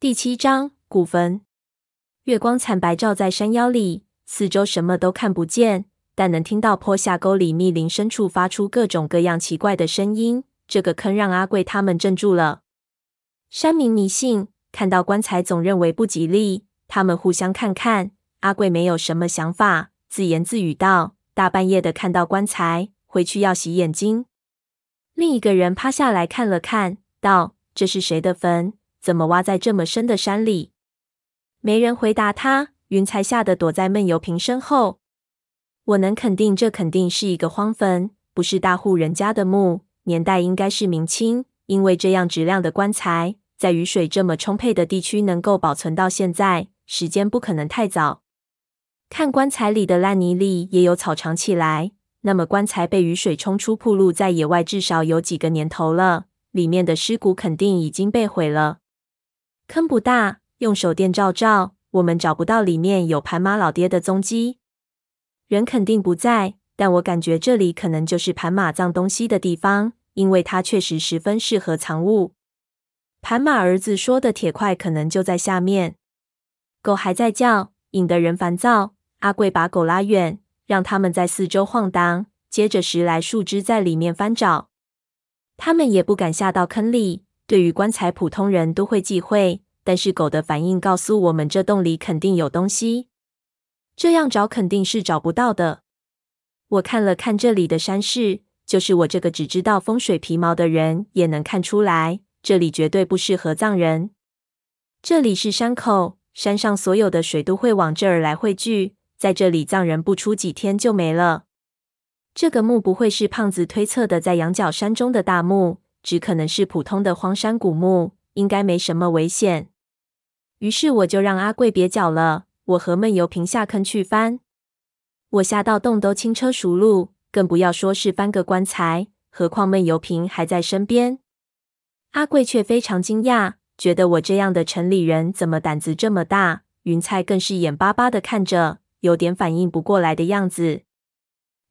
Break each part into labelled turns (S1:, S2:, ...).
S1: 第七章古坟。月光惨白照在山腰里，四周什么都看不见，但能听到坡下沟里密林深处发出各种各样奇怪的声音。这个坑让阿贵他们镇住了。山民迷信，看到棺材总认为不吉利。他们互相看看，阿贵没有什么想法，自言自语道：“大半夜的看到棺材，回去要洗眼睛。”另一个人趴下来看了看，道：“这是谁的坟？”怎么挖在这么深的山里？没人回答他。云彩吓得躲在闷油瓶身后。我能肯定，这肯定是一个荒坟，不是大户人家的墓。年代应该是明清，因为这样质量的棺材，在雨水这么充沛的地区能够保存到现在，时间不可能太早。看棺材里的烂泥里也有草长起来，那么棺材被雨水冲出，铺露在野外，至少有几个年头了。里面的尸骨肯定已经被毁了。坑不大，用手电照照，我们找不到里面有盘马老爹的踪迹。人肯定不在，但我感觉这里可能就是盘马葬东西的地方，因为它确实十分适合藏物。盘马儿子说的铁块可能就在下面。狗还在叫，引得人烦躁。阿贵把狗拉远，让他们在四周晃荡，接着拾来树枝在里面翻找。他们也不敢下到坑里。对于棺材，普通人都会忌讳，但是狗的反应告诉我们，这洞里肯定有东西。这样找肯定是找不到的。我看了看这里的山势，就是我这个只知道风水皮毛的人也能看出来，这里绝对不适合葬人。这里是山口，山上所有的水都会往这儿来汇聚，在这里葬人不出几天就没了。这个墓不会是胖子推测的在羊角山中的大墓。只可能是普通的荒山古墓，应该没什么危险。于是我就让阿贵别搅了，我和闷油瓶下坑去翻。我下到洞都轻车熟路，更不要说是翻个棺材。何况闷油瓶还在身边。阿贵却非常惊讶，觉得我这样的城里人怎么胆子这么大。云彩更是眼巴巴的看着，有点反应不过来的样子。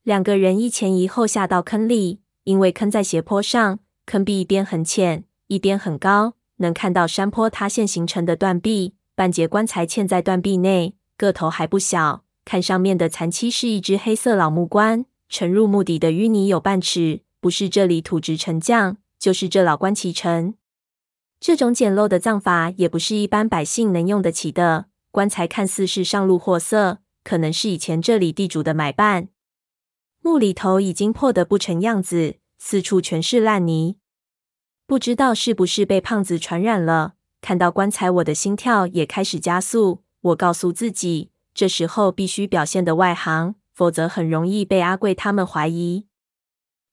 S1: 两个人一前一后下到坑里，因为坑在斜坡上。坑壁一边很浅，一边很高，能看到山坡塌陷形成的断壁。半截棺材嵌在断壁内，个头还不小。看上面的残漆是一只黑色老木棺，沉入墓底的淤泥有半尺，不是这里土质沉降，就是这老棺砌成。这种简陋的葬法也不是一般百姓能用得起的。棺材看似是上路货色，可能是以前这里地主的买办。墓里头已经破得不成样子，四处全是烂泥。不知道是不是被胖子传染了，看到棺材，我的心跳也开始加速。我告诉自己，这时候必须表现得外行，否则很容易被阿贵他们怀疑。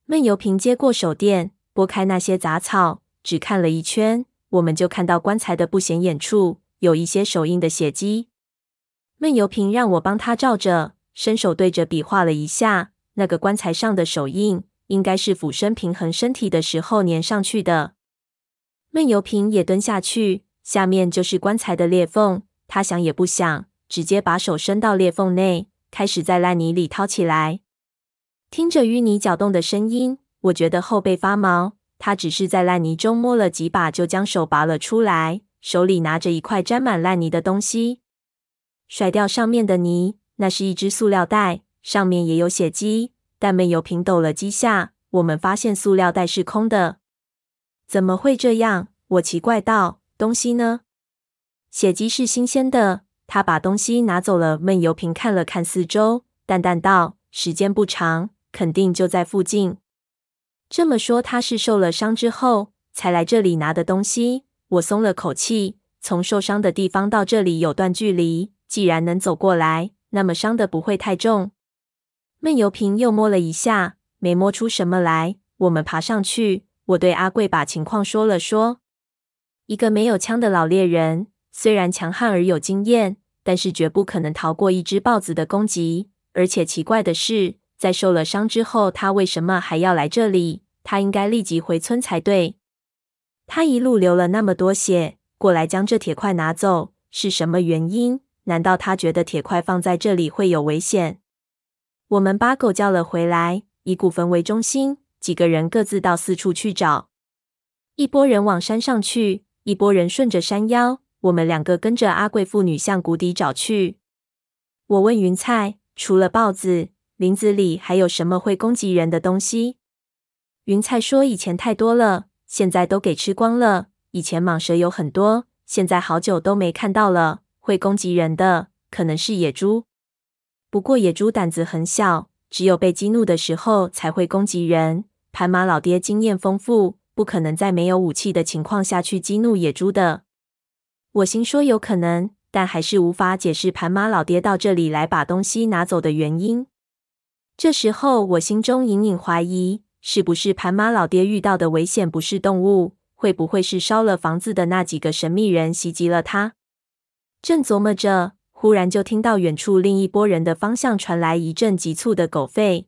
S1: 闷油瓶接过手电，拨开那些杂草，只看了一圈，我们就看到棺材的不显眼处有一些手印的血迹。闷油瓶让我帮他照着，伸手对着比划了一下，那个棺材上的手印。应该是俯身平衡身体的时候粘上去的。闷油瓶也蹲下去，下面就是棺材的裂缝。他想也不想，直接把手伸到裂缝内，开始在烂泥里掏起来。听着淤泥搅动的声音，我觉得后背发毛。他只是在烂泥中摸了几把，就将手拔了出来，手里拿着一块沾满烂泥的东西，甩掉上面的泥。那是一只塑料袋，上面也有血迹。但闷油瓶抖了几下，我们发现塑料袋是空的。怎么会这样？我奇怪道。东西呢？血迹是新鲜的。他把东西拿走了。闷油瓶看了看四周，淡淡道：“时间不长，肯定就在附近。”这么说，他是受了伤之后才来这里拿的东西。我松了口气。从受伤的地方到这里有段距离，既然能走过来，那么伤的不会太重。闷油瓶又摸了一下，没摸出什么来。我们爬上去，我对阿贵把情况说了说。一个没有枪的老猎人，虽然强悍而有经验，但是绝不可能逃过一只豹子的攻击。而且奇怪的是，在受了伤之后，他为什么还要来这里？他应该立即回村才对。他一路流了那么多血，过来将这铁块拿走，是什么原因？难道他觉得铁块放在这里会有危险？我们把狗叫了回来，以古坟为中心，几个人各自到四处去找。一拨人往山上去，一拨人顺着山腰，我们两个跟着阿贵妇女向谷底找去。我问云菜：“除了豹子，林子里还有什么会攻击人的东西？”云菜说：“以前太多了，现在都给吃光了。以前蟒蛇有很多，现在好久都没看到了。会攻击人的可能是野猪，不过野猪胆子很小，只有被激怒的时候才会攻击人。盘马老爹经验丰富，不可能在没有武器的情况下去激怒野猪的。”我心说：“有可能。”但还是无法解释盘马老爹到这里来把东西拿走的原因。这时候，我心中隐隐怀疑，是不是盘马老爹遇到的危险不是动物？会不会是烧了房子的那几个神秘人袭击了他？正琢磨着，忽然就听到远处另一拨人的方向传来一阵急促的狗吠，